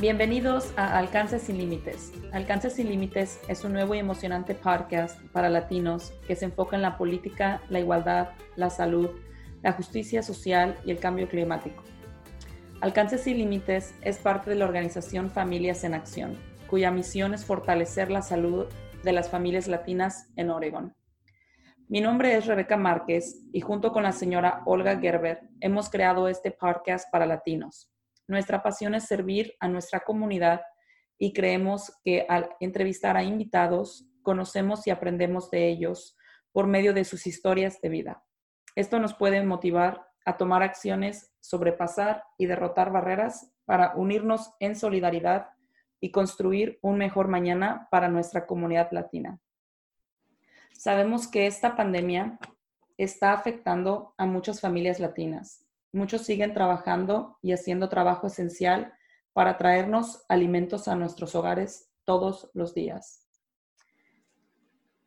Bienvenidos a Alcance sin Límites. Alcance sin Límites es un nuevo y emocionante podcast para latinos que se enfoca en la política, la igualdad, la salud, la justicia social y el cambio climático. Alcance sin Límites es parte de la organización Familias en Acción, cuya misión es fortalecer la salud de las familias latinas en Oregon. Mi nombre es Rebeca Márquez y junto con la señora Olga Gerber hemos creado este podcast para latinos. Nuestra pasión es servir a nuestra comunidad y creemos que al entrevistar a invitados, conocemos y aprendemos de ellos por medio de sus historias de vida. Esto nos puede motivar a tomar acciones, sobrepasar y derrotar barreras para unirnos en solidaridad y construir un mejor mañana para nuestra comunidad latina. Sabemos que esta pandemia está afectando a muchas familias latinas Muchos siguen trabajando y haciendo trabajo esencial para traernos alimentos a nuestros hogares todos los días.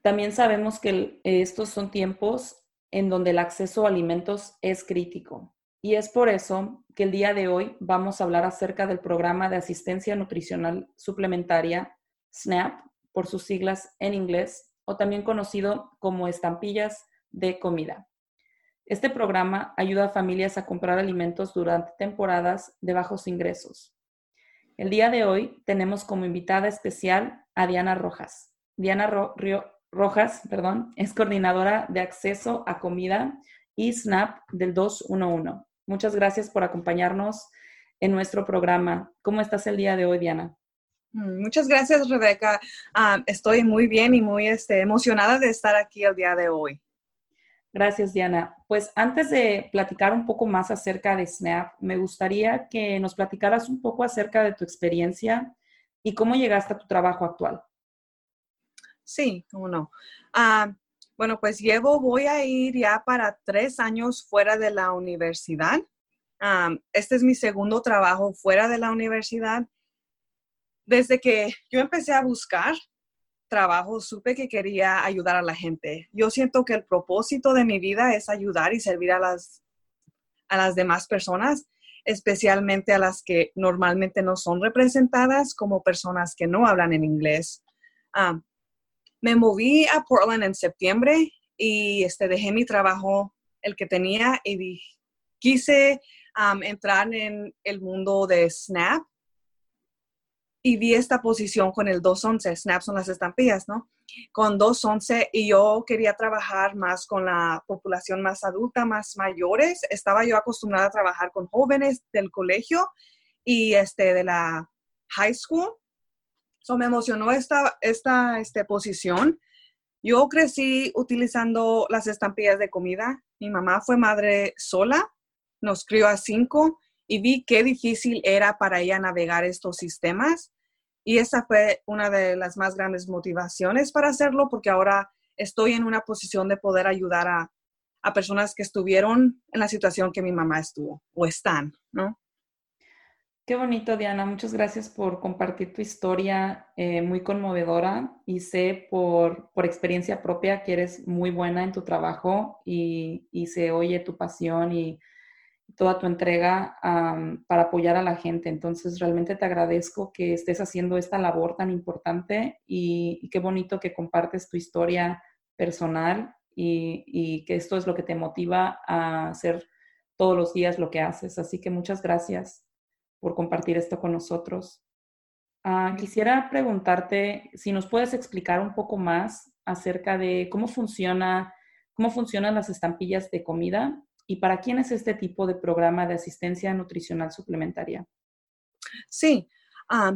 También sabemos que estos son tiempos en donde el acceso a alimentos es crítico. Y es por eso que el día de hoy vamos a hablar acerca del programa de asistencia nutricional suplementaria SNAP, por sus siglas en inglés, o también conocido como estampillas de comida. Este programa ayuda a familias a comprar alimentos durante temporadas de bajos ingresos. El día de hoy tenemos como invitada especial a Diana Rojas. Diana Rojas perdón, es coordinadora de acceso a comida y SNAP del 211. Muchas gracias por acompañarnos en nuestro programa. ¿Cómo estás el día de hoy, Diana? Mm, muchas gracias, Rebeca. Ah, estoy muy bien y muy este, emocionada de estar aquí el día de hoy. Gracias, Diana. Pues antes de platicar un poco más acerca de Snap, me gustaría que nos platicaras un poco acerca de tu experiencia y cómo llegaste a tu trabajo actual. Sí, cómo no. Ah, bueno, pues llevo, voy a ir ya para tres años fuera de la universidad. Ah, este es mi segundo trabajo fuera de la universidad. Desde que yo empecé a buscar trabajo supe que quería ayudar a la gente. Yo siento que el propósito de mi vida es ayudar y servir a las, a las demás personas, especialmente a las que normalmente no son representadas como personas que no hablan en inglés. Ah, me moví a Portland en septiembre y este, dejé mi trabajo, el que tenía, y quise entrar en el mundo de Snap y vi esta posición con el 211, Snap son las estampillas, ¿no? Con 211 y yo quería trabajar más con la población más adulta, más mayores. Estaba yo acostumbrada a trabajar con jóvenes del colegio y este, de la high school. So me emocionó esta, esta este, posición. Yo crecí utilizando las estampillas de comida. Mi mamá fue madre sola, nos crió a cinco y vi qué difícil era para ella navegar estos sistemas. Y esa fue una de las más grandes motivaciones para hacerlo, porque ahora estoy en una posición de poder ayudar a, personas que estuvieron en la situación que mi mamá estuvo o están, ¿no? Qué bonito, Diana. Muchas gracias por compartir tu historia eh, muy conmovedora y sé por, por, experiencia propia que eres muy buena en tu trabajo y, y se oye tu pasión y toda tu entrega para apoyar a la gente. Entonces, realmente te agradezco que estés haciendo esta labor tan importante y, qué bonito que compartes tu historia personal y, que esto es lo que te motiva a hacer todos los días lo que haces. Así que muchas gracias por compartir esto con nosotros. Ah, quisiera preguntarte si nos puedes explicar un poco más acerca de cómo funciona, cómo funcionan las estampillas de comida ¿Y para quién es este tipo de programa de asistencia nutricional suplementaria? Sí,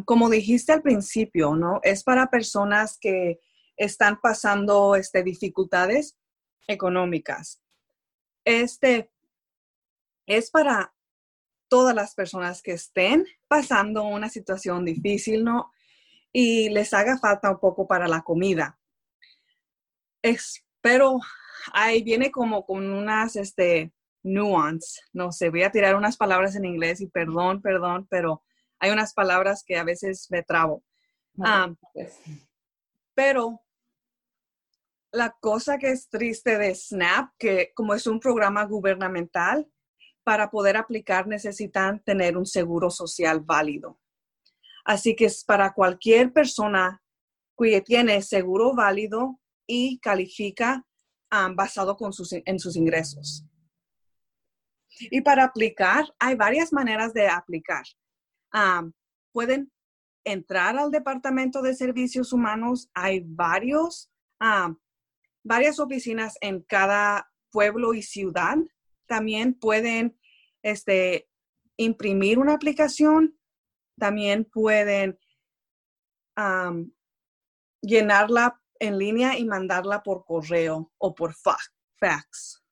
como dijiste al principio, ¿no? Es para personas que están pasando este, dificultades económicas. Este es para todas las personas que estén pasando una situación difícil, ¿no? Y les haga falta un poco para la comida. Espero, ahí viene como con unas, este, nuance. No sé, voy a tirar unas palabras en inglés y perdón, perdón, pero hay unas palabras que a veces me trabo. Ah, pero la cosa que es triste de SNAP, que como es un programa gubernamental, para poder aplicar necesitan tener un seguro social válido. Así que es para cualquier persona que tiene seguro válido y califica um, basado con sus, en sus ingresos. Y para aplicar, hay varias maneras de aplicar. Um, pueden entrar al Departamento de Servicios Humanos. Hay varios, um, varias oficinas en cada pueblo y ciudad. También pueden este, imprimir una aplicación. También pueden llenarla en línea y mandarla por correo o por fax.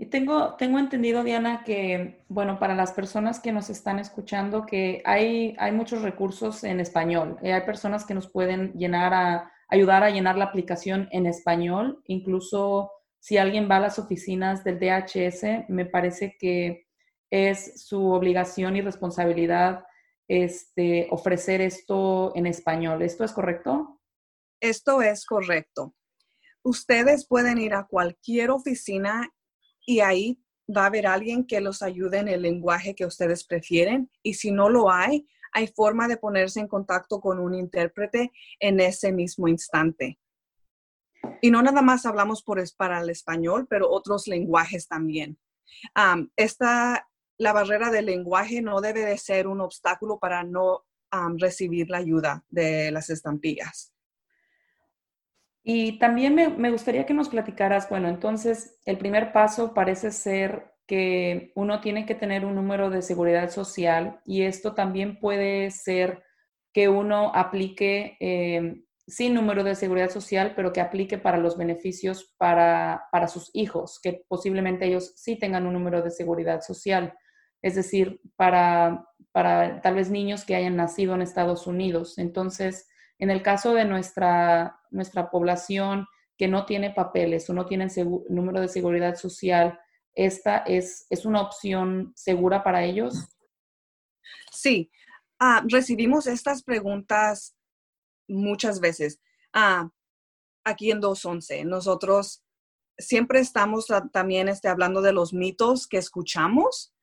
Y tengo, tengo entendido, Diana, que, bueno, para las personas que nos están escuchando, que hay, hay muchos recursos en español. Eh, hay personas que nos pueden llenar a, ayudar a llenar la aplicación en español. Incluso si alguien va a las oficinas del DHS, me parece que es su obligación y responsabilidad este, ofrecer esto en español. ¿Esto es correcto? Esto es correcto. Ustedes pueden ir a cualquier oficina y ahí va a haber alguien que los ayude en el lenguaje que ustedes prefieren. Y si no lo hay, hay forma de ponerse en contacto con un intérprete en ese mismo instante. Y no nada más hablamos por, para el español, pero otros lenguajes también. esta la barrera del lenguaje no debe de ser un obstáculo para no recibir la ayuda de las estampillas. Y también me, gustaría que nos platicaras, bueno, entonces el primer paso parece ser que uno tiene que tener un número de seguridad social y esto también puede ser que uno aplique em, sin número de seguridad social, pero que aplique para los beneficios para, para sus hijos, que posiblemente ellos sí tengan un número de seguridad social es decir, para, para tal vez niños que hayan nacido en Estados Unidos. Entonces, en el caso de nuestra, nuestra población que no tiene papeles o no tiene número de seguridad social, ¿esta es, es una opción segura para ellos? Sí, ah, recibimos estas preguntas muchas veces. Ah, aquí en 211, nosotros siempre estamos también este, hablando de los mitos que escuchamos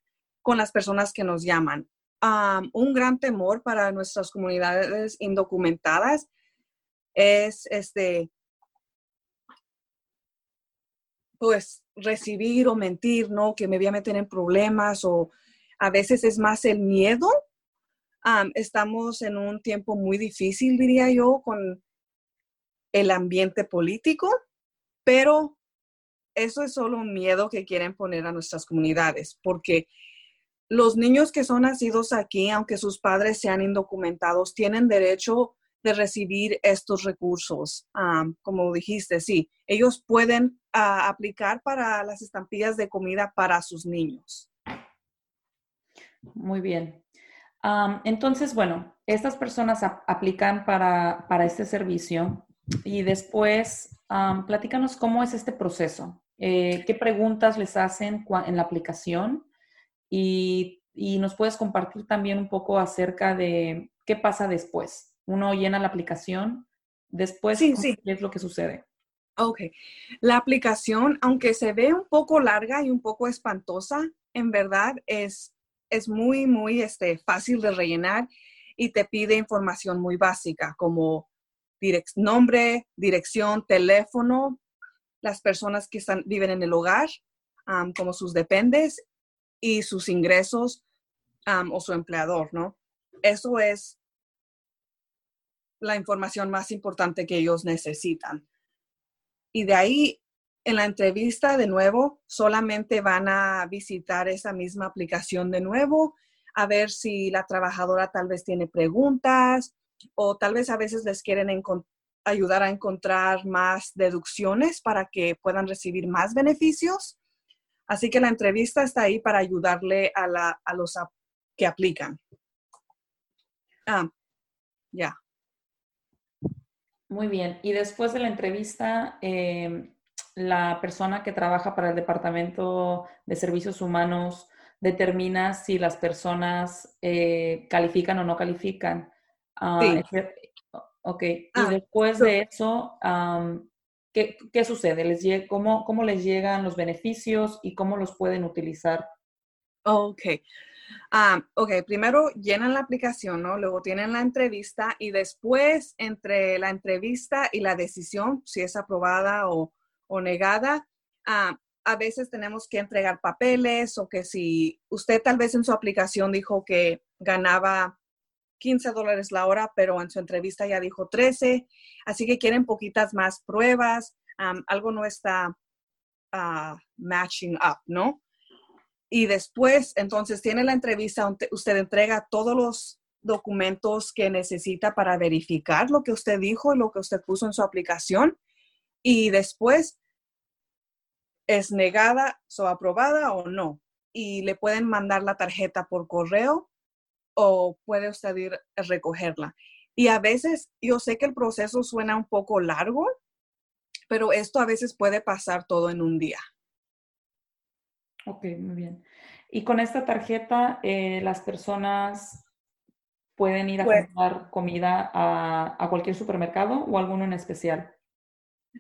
con las personas que nos llaman. Un gran temor para nuestras comunidades indocumentadas es este, pues recibir o mentir, ¿no? Que me voy a meter en problemas o a veces es más el miedo. estamos en un tiempo muy difícil, diría yo, con el ambiente político, pero eso es solo un miedo que quieren poner a nuestras comunidades, porque los niños que son nacidos aquí, aunque sus padres sean indocumentados, tienen derecho de recibir estos recursos. como dijiste, sí, ellos pueden ah, aplicar para las estampillas de comida para sus niños. Muy bien. entonces, bueno, estas personas aplican para, este servicio y después platícanos cómo es este proceso. Eh, ¿Qué preguntas les hacen en la aplicación? Y, nos puedes compartir también un poco acerca de qué pasa después. Uno llena la aplicación, después, sí, sí. ¿qué es lo que sucede? Ok. La aplicación, aunque se ve un poco larga y un poco espantosa, en verdad es, es muy, muy este, fácil de rellenar y te pide información muy básica como nombre, dirección, teléfono, las personas que están, viven en el hogar, como sus dependes y sus ingresos o su empleador, ¿no? Eso es la información más importante que ellos necesitan. Y de ahí, en la entrevista de nuevo, solamente van a visitar esa misma aplicación de nuevo, a ver si la trabajadora tal vez tiene preguntas o tal vez a veces les quieren ayudar a encontrar más deducciones para que puedan recibir más beneficios. Así que la entrevista está ahí para ayudarle a, los que aplican. Ah, ya. Muy bien. Y después de la entrevista, em, la persona que trabaja para el Departamento de Servicios Humanos determina si las personas eh, califican o no califican. Ah, ok. y ah, después de eso, ¿Qué, sucede? ¿Les cómo, ¿Cómo les llegan los beneficios y cómo los pueden utilizar? Ok. Ah, ok, primero llenan la aplicación, ¿no? Luego tienen la entrevista y después entre la entrevista y la decisión, si es aprobada o, negada, ah, a veces tenemos que entregar papeles o que si usted tal vez en su aplicación dijo que ganaba 15 dólares la hora, pero en su entrevista ya dijo 13, así que quieren poquitas más pruebas, algo no está ah, matching up, ¿no? Y después, entonces, tiene la entrevista, usted entrega todos los documentos que necesita para verificar lo que usted dijo lo que usted puso en su aplicación. Y después es negada, o aprobada o no. Y le pueden mandar la tarjeta por correo o puede usted ir a recogerla. Y a veces, yo sé que el proceso suena un poco largo, pero esto a veces puede pasar todo en un día. Ok, muy bien. Y con esta tarjeta, eh, las personas pueden ir a pues comprar comida a, cualquier supermercado o alguno en especial.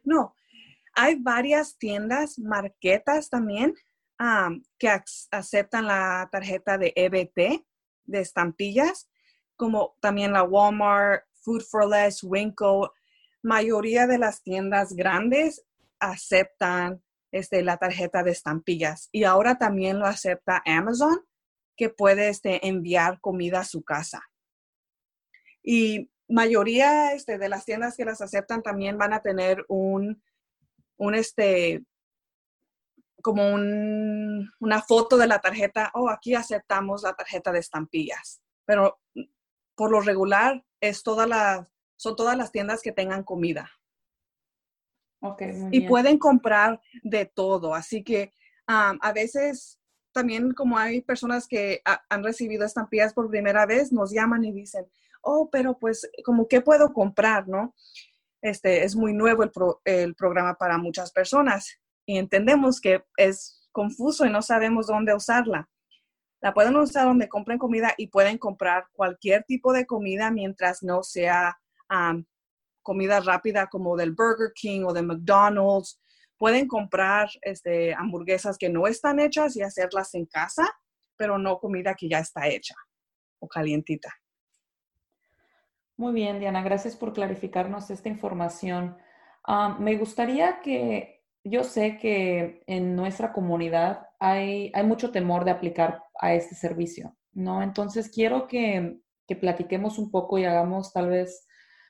No, hay varias tiendas, marquetas también, que aceptan la tarjeta de EBT, de estampillas, como también la Walmart, Food for Less, Winco. Mayoría de las tiendas grandes aceptan este, la tarjeta de estampillas. Y ahora también lo acepta Amazon, que puede este, enviar comida a su casa. Y mayoría este, de las tiendas que las aceptan también van a tener un, un este, como una foto de la tarjeta, oh, aquí aceptamos la tarjeta de estampillas. Pero por lo regular es toda la, son todas las tiendas que tengan comida y pueden comprar de todo. Así que a veces también como hay personas que han recibido estampillas por primera vez, nos llaman y dicen, oh, pero pues como qué puedo comprar, ¿no? Este es muy nuevo el, el programa para muchas personas y entendemos que es confuso y no sabemos dónde usarla. La pueden usar donde compren comida y pueden comprar cualquier tipo de comida mientras no sea comida rápida como del Burger King o de McDonald's. Pueden comprar este, hamburguesas que no están hechas y hacerlas en casa, pero no comida que ya está hecha o calientita. Muy bien, Diana, gracias por clarificarnos esta información. Me gustaría que, yo sé que en nuestra comunidad hay, hay mucho temor de aplicar a este servicio, ¿no? Entonces quiero que, que platiquemos un poco y hagamos tal vez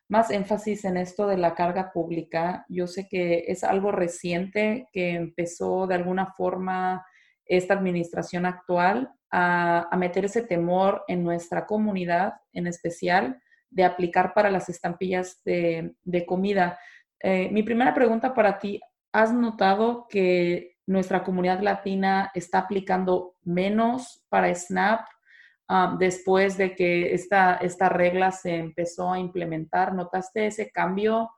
más énfasis en esto de la carga pública. Yo sé que es algo reciente que empezó de alguna forma esta administración actual a, meter ese temor en nuestra comunidad, en especial, de aplicar para las estampillas de, comida. Eh, mi primera pregunta para ti, ¿has notado que nuestra comunidad latina está aplicando menos para SNAP después de que esta, esta regla se empezó a implementar? ¿Notaste ese cambio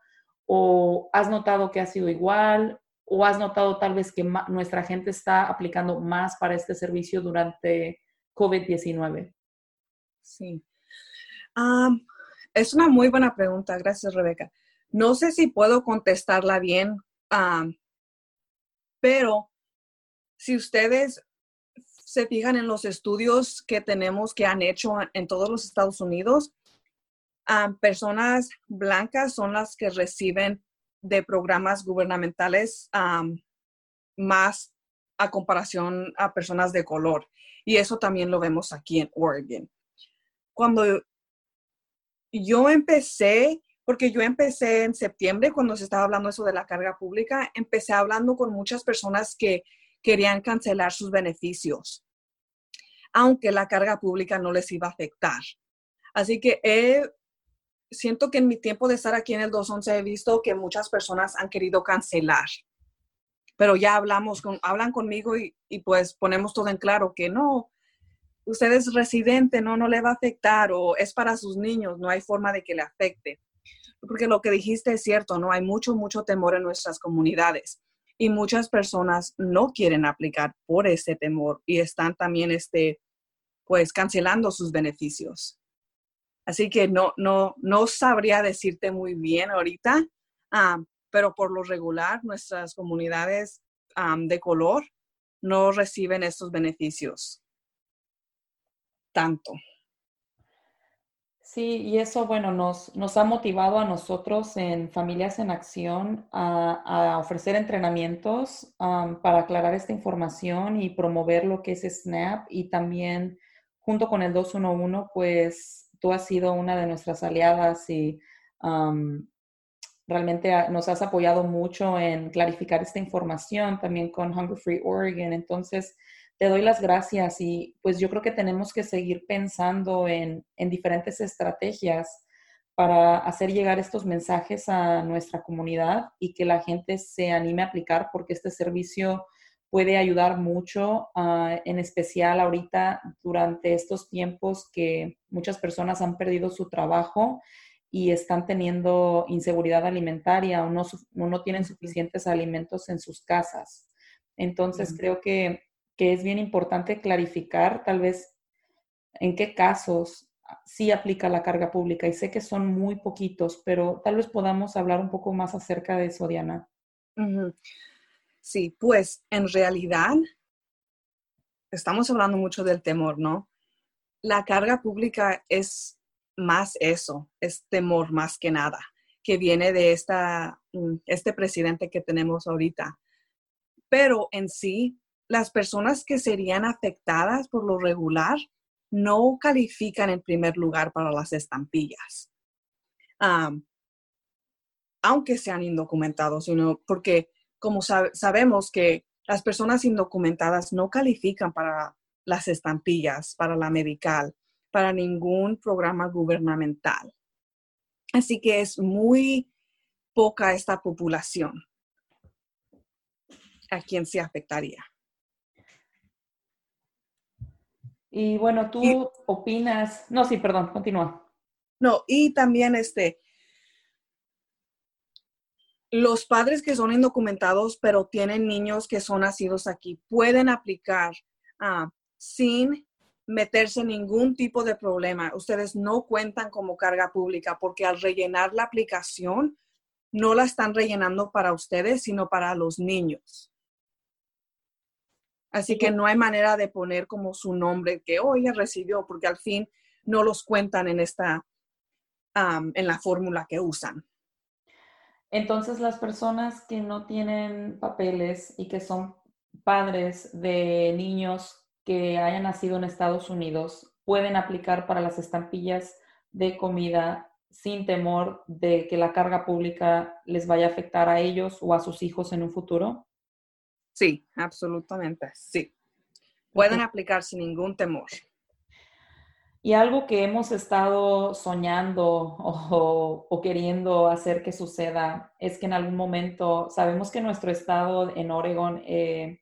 o has notado que ha sido igual o has notado tal vez que nuestra gente está aplicando más para este servicio durante COVID-19? Sí. es una muy buena pregunta. Gracias, Rebeca. No sé si puedo contestarla bien, pero si ustedes se fijan en los estudios que tenemos que han hecho en todos los Estados Unidos, personas blancas son las que reciben de programas gubernamentales más a comparación a personas de color. Y eso también lo vemos aquí en Oregon. Cuando yo empecé, porque yo empecé en septiembre, cuando se estaba hablando eso de la carga pública, empecé hablando con muchas personas que querían cancelar sus beneficios, aunque la carga pública no les iba a afectar. Así que siento que en mi tiempo de estar aquí en el 211 he visto que muchas personas han querido cancelar, pero ya hablamos, con, hablan conmigo y, pues ponemos todo en claro que no, usted es residente, no, no le va a afectar o es para sus niños, no hay forma de que le afecte. Porque lo que dijiste es cierto, ¿no? Hay mucho, mucho temor en nuestras comunidades y muchas personas no quieren aplicar por ese temor y están también, este, pues, cancelando sus beneficios. Así que no, no, no sabría decirte muy bien ahorita, ah, pero por lo regular nuestras comunidades de color no reciben estos beneficios. tanto. Sí, y eso, bueno, nos, nos ha motivado a nosotros en Familias en Acción a, ofrecer entrenamientos para aclarar esta información y promover lo que es SNAP y también junto con el 211, pues tú has sido una de nuestras aliadas y realmente nos has apoyado mucho en clarificar esta información también con Hunger Free Oregon. Entonces, te doy las gracias y pues yo creo que tenemos que seguir pensando en, diferentes estrategias para hacer llegar estos mensajes a nuestra comunidad y que la gente se anime a aplicar porque este servicio puede ayudar mucho, ah, en especial ahorita durante estos tiempos que muchas personas han perdido su trabajo y están teniendo inseguridad alimentaria o no, no tienen suficientes alimentos en sus casas. Entonces, creo que que es bien importante clarificar tal vez en qué casos sí aplica la carga pública. Y sé que son muy poquitos, pero tal vez podamos hablar un poco más acerca de eso, Diana. Sí, pues en realidad estamos hablando mucho del temor, ¿no? La carga pública es más eso, es temor más que nada, que viene de esta, mm, este presidente que tenemos ahorita. Pero en sí, las personas que serían afectadas por lo regular no califican en primer lugar para las estampillas, aunque sean indocumentados, sino porque como sabemos que las personas indocumentadas no califican para las estampillas, para la medical, para ningún programa gubernamental. Así que es muy poca esta población a quien se afectaría. Y bueno, tú opinas, no, sí, perdón, continúa. No, y también este, los padres que son indocumentados, pero tienen niños que son nacidos aquí, pueden aplicar ah, sin meterse en ningún tipo de problema. Ustedes no cuentan como carga pública porque al rellenar la aplicación, no la están rellenando para ustedes, sino para los niños. Así que no hay manera de poner como su nombre que hoy oh, recibió, porque al fin no los cuentan en esta, en la fórmula que usan. Entonces, las personas que no tienen papeles y que son padres de niños que hayan nacido en Estados Unidos pueden aplicar para las estampillas de comida sin temor de que la carga pública les vaya a afectar a ellos o a sus hijos en un futuro? Sí, absolutamente, sí. Pueden aplicar sin ningún temor. Y algo que hemos estado soñando o, queriendo hacer que suceda es que en algún momento, sabemos que nuestro estado en Oregon eh,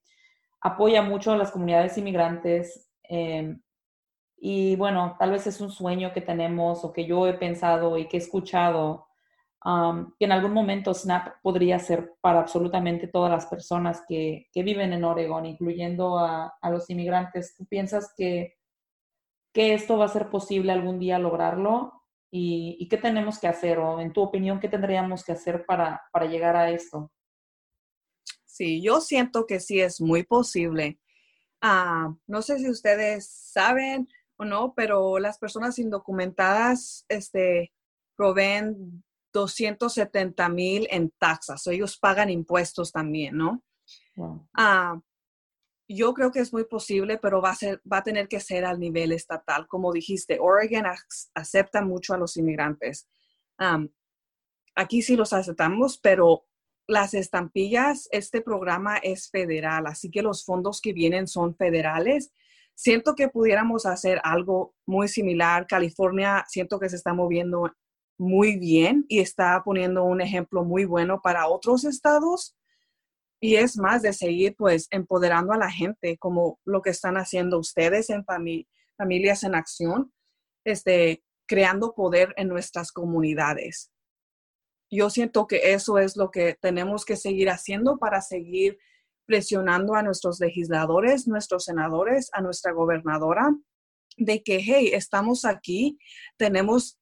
apoya mucho a las comunidades inmigrantes eh, y bueno, tal vez es un sueño que tenemos o que yo he pensado y que he escuchado que en algún momento SNAP podría ser para absolutamente todas las personas que, viven en Oregon, incluyendo a, los inmigrantes. ¿Tú piensas que, que, esto va a ser posible algún día lograrlo? ¿Y, qué tenemos que hacer? O en tu opinión, ¿qué tendríamos que hacer para, para llegar a esto? Sí, yo siento que sí es muy posible. Ah, no sé si ustedes saben o no, pero las personas indocumentadas este, proveen 270 mil en taxas. Ellos pagan impuestos también, ¿no? Ah, yo creo que es muy posible, pero va a, ser, va a tener que ser al nivel estatal. Como dijiste, Oregon acepta mucho a los inmigrantes. aquí sí los aceptamos, pero las estampillas, este programa es federal, así que los fondos que vienen son federales. Siento que pudiéramos hacer algo muy similar. California, siento que se está moviendo muy bien y está poniendo un ejemplo muy bueno para otros estados. Y es más de seguir pues empoderando a la gente como lo que están haciendo ustedes en Familias en Acción, este, creando poder en nuestras comunidades. Yo siento que eso es lo que tenemos que seguir haciendo para seguir presionando a nuestros legisladores, nuestros senadores, a nuestra gobernadora, de que, hey, estamos aquí, tenemos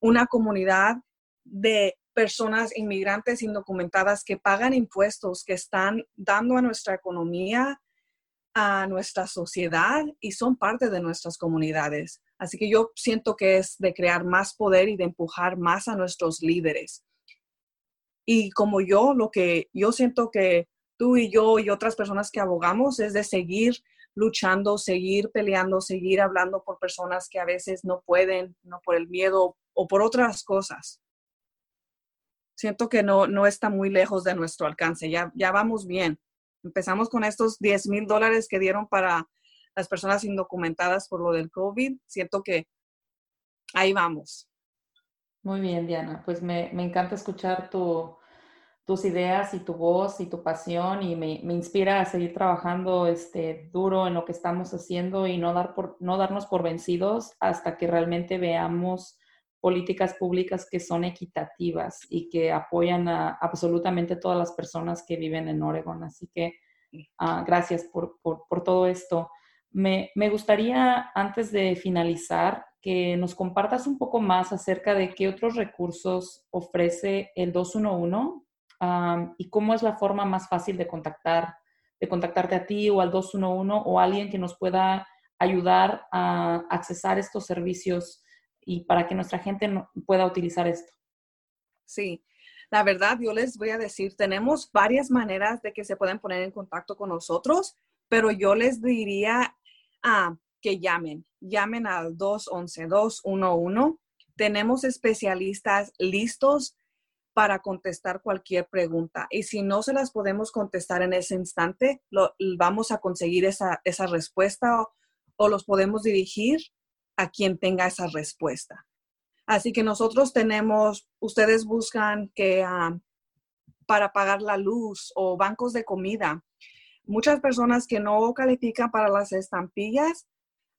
una comunidad de personas inmigrantes indocumentadas que pagan impuestos, que están dando a nuestra economía a nuestra sociedad y son parte de nuestras comunidades. Así que yo siento que es de crear más poder y de empujar más a nuestros líderes. Y como yo, lo que yo siento que tú y yo y otras personas que abogamos es de seguir luchando, seguir peleando, seguir hablando por personas que a veces no pueden, no por el miedo o por otras cosas. Siento que no, no está muy lejos de nuestro alcance, ya, ya vamos bien. Empezamos con estos 10 mil dólares que dieron para las personas indocumentadas por lo del COVID. Siento que ahí vamos. Muy bien, Diana. Pues me, me encanta escuchar tu, tus ideas y tu voz y tu pasión y me, me, inspira a seguir trabajando este, duro en lo que estamos haciendo y no, dar por, no darnos por vencidos hasta que realmente veamos políticas públicas que son equitativas y que apoyan a absolutamente todas las personas que viven en Oregon. Así que uh, gracias por, por, todo esto. Me, me, gustaría, antes de finalizar, que nos compartas un poco más acerca de qué otros recursos ofrece el 211 um, y cómo es la forma más fácil de contactar, de contactarte a ti o al 211 o a alguien que nos pueda ayudar a accesar estos servicios y para que nuestra gente pueda utilizar esto. Sí, la verdad, yo les voy a decir, tenemos varias maneras de que se pueden poner en contacto con nosotros, pero yo les diría ah, que llamen, llamen al 211-211. Tenemos especialistas listos para contestar cualquier pregunta. Y si no se las podemos contestar en ese instante, lo, vamos a conseguir esa, esa respuesta o los podemos dirigir a quien tenga esa respuesta. Así que nosotros tenemos, ustedes buscan que ah, para pagar la luz o bancos de comida, muchas personas que no califican para las estampillas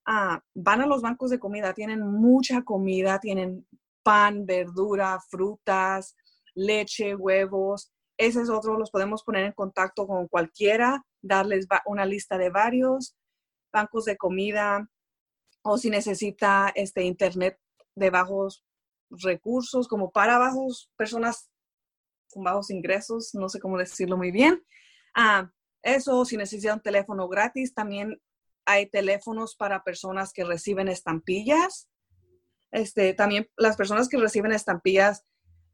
ah, van a los bancos de comida, tienen mucha comida, tienen pan, verdura, frutas, leche, huevos. Ese es otro, los podemos poner en contacto con cualquiera, darles una lista de varios bancos de comida, o si necesita este internet de bajos recursos, como para bajos, personas con bajos ingresos, no sé cómo decirlo muy bien. Ah, eso, si necesita un teléfono gratis, también hay teléfonos para personas que reciben estampillas. Este, también las personas que reciben estampillas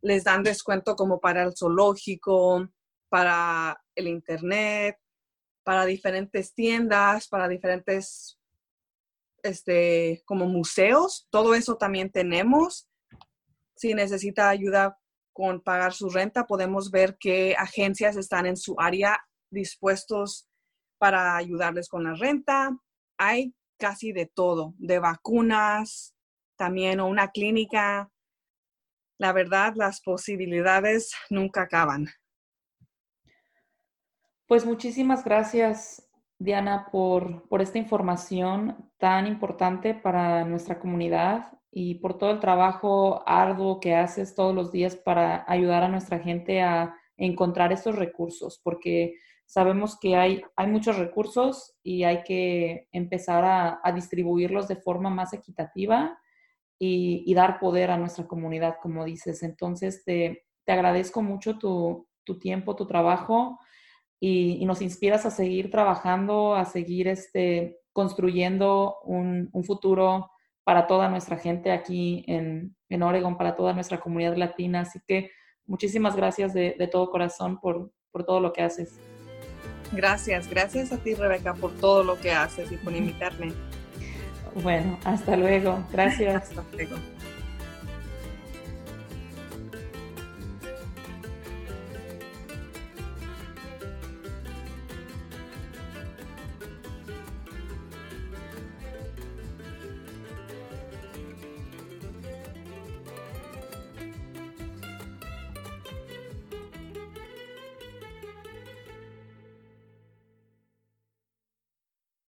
les dan descuento como para el zoológico, para el internet, para diferentes tiendas, para diferentes este, como museos, todo eso también tenemos. Si necesita ayuda con pagar su renta, podemos ver qué agencias están en su área dispuestos para ayudarles con la renta. Hay casi de todo, de vacunas, también o una clínica. La verdad, las posibilidades nunca acaban. Pues muchísimas gracias, Diana, por, por esta información tan importante para nuestra comunidad y por todo el trabajo arduo que haces todos los días para ayudar a nuestra gente a encontrar estos recursos, porque sabemos que hay, hay muchos recursos y hay que empezar a, a distribuirlos de forma más equitativa y, y, dar poder a nuestra comunidad, como dices. Entonces, te, te agradezco mucho tu, tu tiempo, tu trabajo y, nos inspiras a seguir trabajando, a seguir este, construyendo un, un futuro para toda nuestra gente aquí en, en, Oregon, para toda nuestra comunidad latina. Así que muchísimas gracias de, de todo corazón por, por todo lo que haces. Gracias, gracias a ti Rebeca por todo lo que haces y por invitarme. Bueno, hasta luego. Gracias. hasta luego.